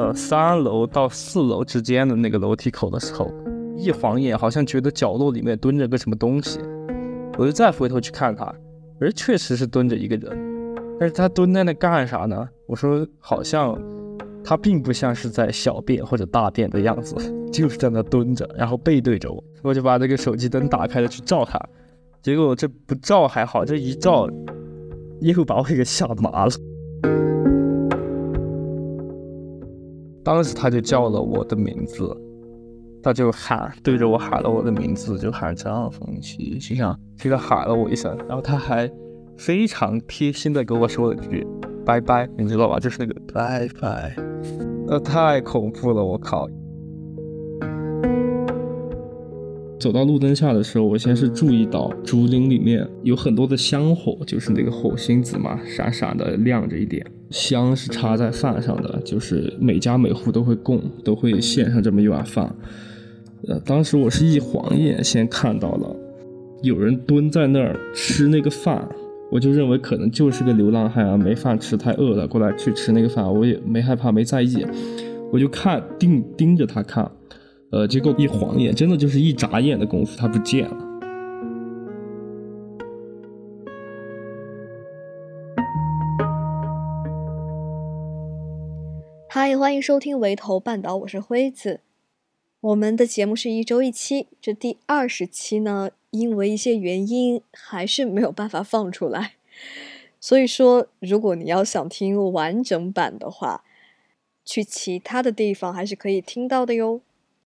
呃三楼到四楼之间的那个楼梯口的时候，一晃眼好像觉得角落里面蹲着个什么东西，我就再回头去看他，而确实是蹲着一个人，但是他蹲在那干啥呢？我说好像他并不像是在小便或者大便的样子，就是在那蹲着，然后背对着我，我就把这个手机灯打开了去照他，结果这不照还好，这一照又把我给吓麻了。当时他就叫了我的名字，他就喊对着我喊了我的名字，就喊张风琪，心想这个喊了我一声，然后他还非常贴心的跟我说了句拜拜，你知道吧？就是那个拜拜，那太恐怖了，我靠！走到路灯下的时候，我先是注意到竹林里面有很多的香火，就是那个火星子嘛，闪闪的亮着一点。香是插在饭上的，就是每家每户都会供，都会献上这么一碗饭。呃，当时我是一晃眼先看到了有人蹲在那儿吃那个饭，我就认为可能就是个流浪汉啊，没饭吃，太饿了，过来去吃那个饭，我也没害怕，没在意，我就看盯盯着他看。呃，结果一晃眼，真的就是一眨眼的功夫，他不见了。嗨，欢迎收听《围头半岛》，我是辉子。我们的节目是一周一期，这第二十期呢，因为一些原因还是没有办法放出来。所以说，如果你要想听完整版的话，去其他的地方还是可以听到的哟。